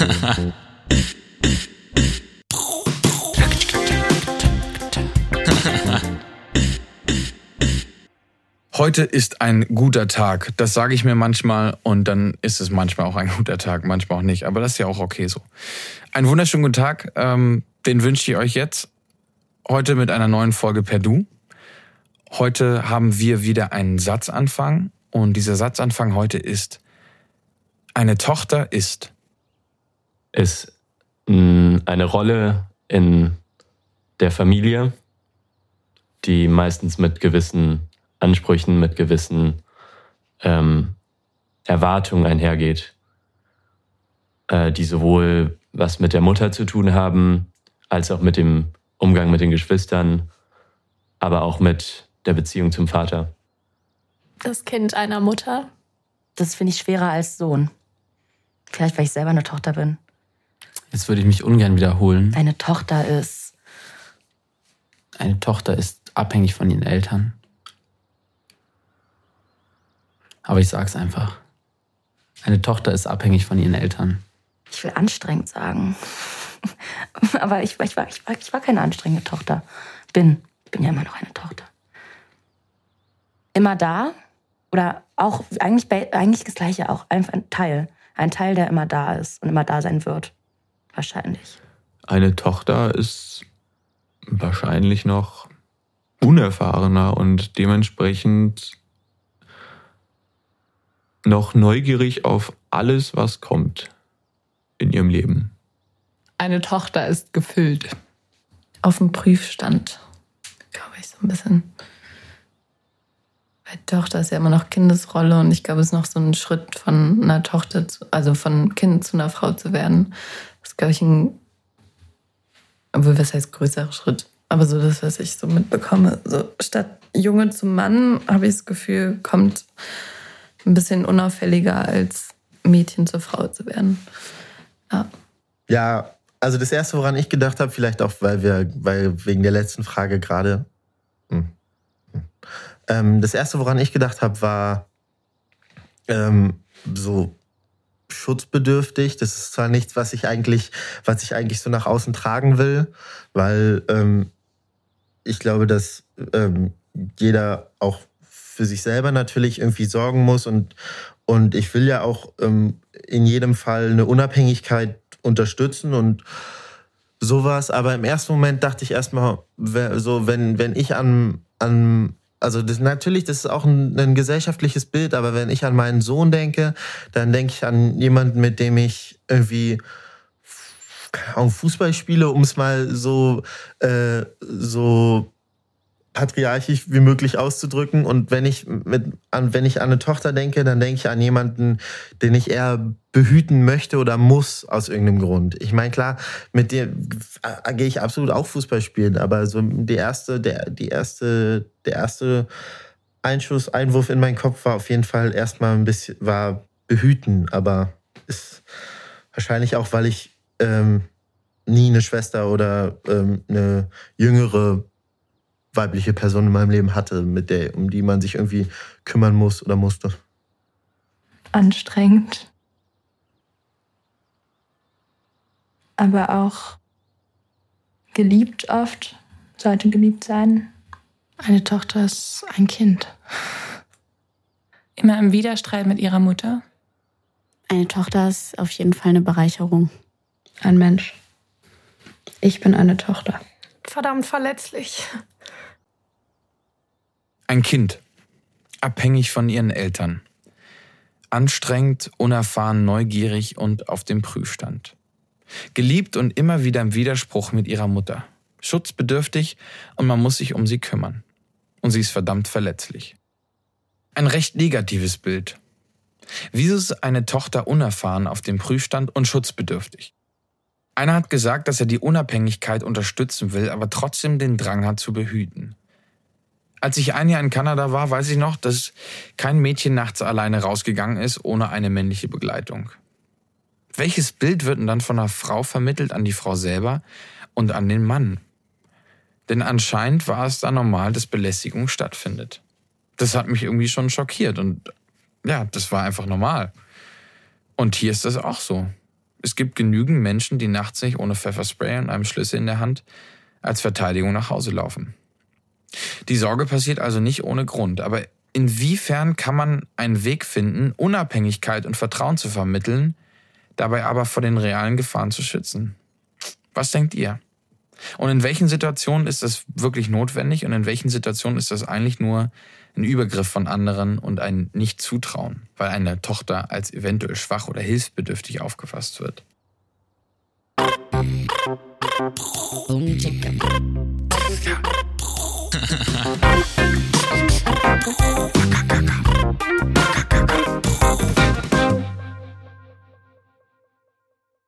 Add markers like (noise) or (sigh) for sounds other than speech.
(laughs) Heute ist ein guter Tag. Das sage ich mir manchmal und dann ist es manchmal auch ein guter Tag, manchmal auch nicht. Aber das ist ja auch okay so. Einen wunderschönen guten Tag. Ähm, den wünsche ich euch jetzt. Heute mit einer neuen Folge per Du. Heute haben wir wieder einen Satzanfang und dieser Satzanfang heute ist, eine Tochter ist. Ist mh, eine Rolle in der Familie, die meistens mit gewissen Ansprüchen, mit gewissen ähm, Erwartungen einhergeht, äh, die sowohl was mit der Mutter zu tun haben, als auch mit dem Umgang mit den Geschwistern, aber auch mit der Beziehung zum Vater. Das Kind einer Mutter. Das finde ich schwerer als Sohn. Vielleicht, weil ich selber eine Tochter bin. Jetzt würde ich mich ungern wiederholen. Eine Tochter ist. Eine Tochter ist abhängig von ihren Eltern. Aber ich sag's einfach. Eine Tochter ist abhängig von ihren Eltern. Ich will anstrengend sagen. (laughs) Aber ich, ich, war, ich, war, ich war keine anstrengende Tochter. Bin. Ich bin ja immer noch eine Tochter. Immer da. Oder auch eigentlich, eigentlich das Gleiche auch. Einfach ein Teil. Ein Teil, der immer da ist und immer da sein wird. Wahrscheinlich. Eine Tochter ist wahrscheinlich noch unerfahrener und dementsprechend noch neugierig auf alles, was kommt in ihrem Leben. Eine Tochter ist gefüllt. Auf dem Prüfstand, glaube ich, so ein bisschen. Weil Tochter ist ja immer noch Kindesrolle und ich glaube, es ist noch so ein Schritt von einer Tochter, zu, also von Kind zu einer Frau zu werden. Das ist, glaube ich, ein, obwohl, was heißt größerer Schritt? Aber so das, was ich so mitbekomme. So statt Junge zum Mann, habe ich das Gefühl, kommt ein bisschen unauffälliger als Mädchen zur Frau zu werden. Ja. Ja, also das erste, woran ich gedacht habe, vielleicht auch, weil wir, weil wegen der letzten Frage gerade. Hm, hm. Ähm, das erste, woran ich gedacht habe, war ähm, so schutzbedürftig. Das ist zwar nichts, was ich eigentlich, was ich eigentlich so nach außen tragen will, weil ähm, ich glaube, dass ähm, jeder auch für sich selber natürlich irgendwie sorgen muss und und ich will ja auch ähm, in jedem Fall eine Unabhängigkeit unterstützen und sowas. Aber im ersten Moment dachte ich erstmal, so, wenn, wenn ich an, an also das, natürlich, das ist auch ein, ein, gesellschaftliches Bild, aber wenn ich an meinen Sohn denke, dann denke ich an jemanden, mit dem ich irgendwie Fußball spiele, um es mal so, äh, so patriarchisch wie möglich auszudrücken. Und wenn ich mit, an, wenn ich an eine Tochter denke, dann denke ich an jemanden, den ich eher behüten möchte oder muss aus irgendeinem Grund. Ich meine, klar, mit dir äh, gehe ich absolut auch Fußball spielen, aber so die erste, der, die erste, der erste Einschuss, Einwurf in meinen Kopf war auf jeden Fall erstmal ein bisschen, war behüten, aber ist wahrscheinlich auch, weil ich ähm, nie eine Schwester oder ähm, eine jüngere weibliche Person in meinem Leben hatte, mit der, um die man sich irgendwie kümmern muss oder musste. Anstrengend. Aber auch geliebt oft, sollte geliebt sein. Eine Tochter ist ein Kind. Immer im Widerstreit mit ihrer Mutter. Eine Tochter ist auf jeden Fall eine Bereicherung. Ein Mensch. Ich bin eine Tochter. Verdammt verletzlich. Ein Kind, abhängig von ihren Eltern. Anstrengend, unerfahren, neugierig und auf dem Prüfstand. Geliebt und immer wieder im Widerspruch mit ihrer Mutter. Schutzbedürftig und man muss sich um sie kümmern. Und sie ist verdammt verletzlich. Ein recht negatives Bild. Wieso ist eine Tochter unerfahren auf dem Prüfstand und schutzbedürftig? Einer hat gesagt, dass er die Unabhängigkeit unterstützen will, aber trotzdem den Drang hat zu behüten. Als ich ein Jahr in Kanada war, weiß ich noch, dass kein Mädchen nachts alleine rausgegangen ist, ohne eine männliche Begleitung. Welches Bild wird denn dann von einer Frau vermittelt an die Frau selber und an den Mann? Denn anscheinend war es da normal, dass Belästigung stattfindet. Das hat mich irgendwie schon schockiert und ja, das war einfach normal. Und hier ist das auch so. Es gibt genügend Menschen, die nachts nicht ohne Pfefferspray und einem Schlüssel in der Hand als Verteidigung nach Hause laufen. Die Sorge passiert also nicht ohne Grund, aber inwiefern kann man einen Weg finden, Unabhängigkeit und Vertrauen zu vermitteln, dabei aber vor den realen Gefahren zu schützen? Was denkt ihr? Und in welchen Situationen ist das wirklich notwendig und in welchen Situationen ist das eigentlich nur ein Übergriff von anderen und ein Nicht-Zutrauen, weil eine Tochter als eventuell schwach oder hilfsbedürftig aufgefasst wird? (laughs)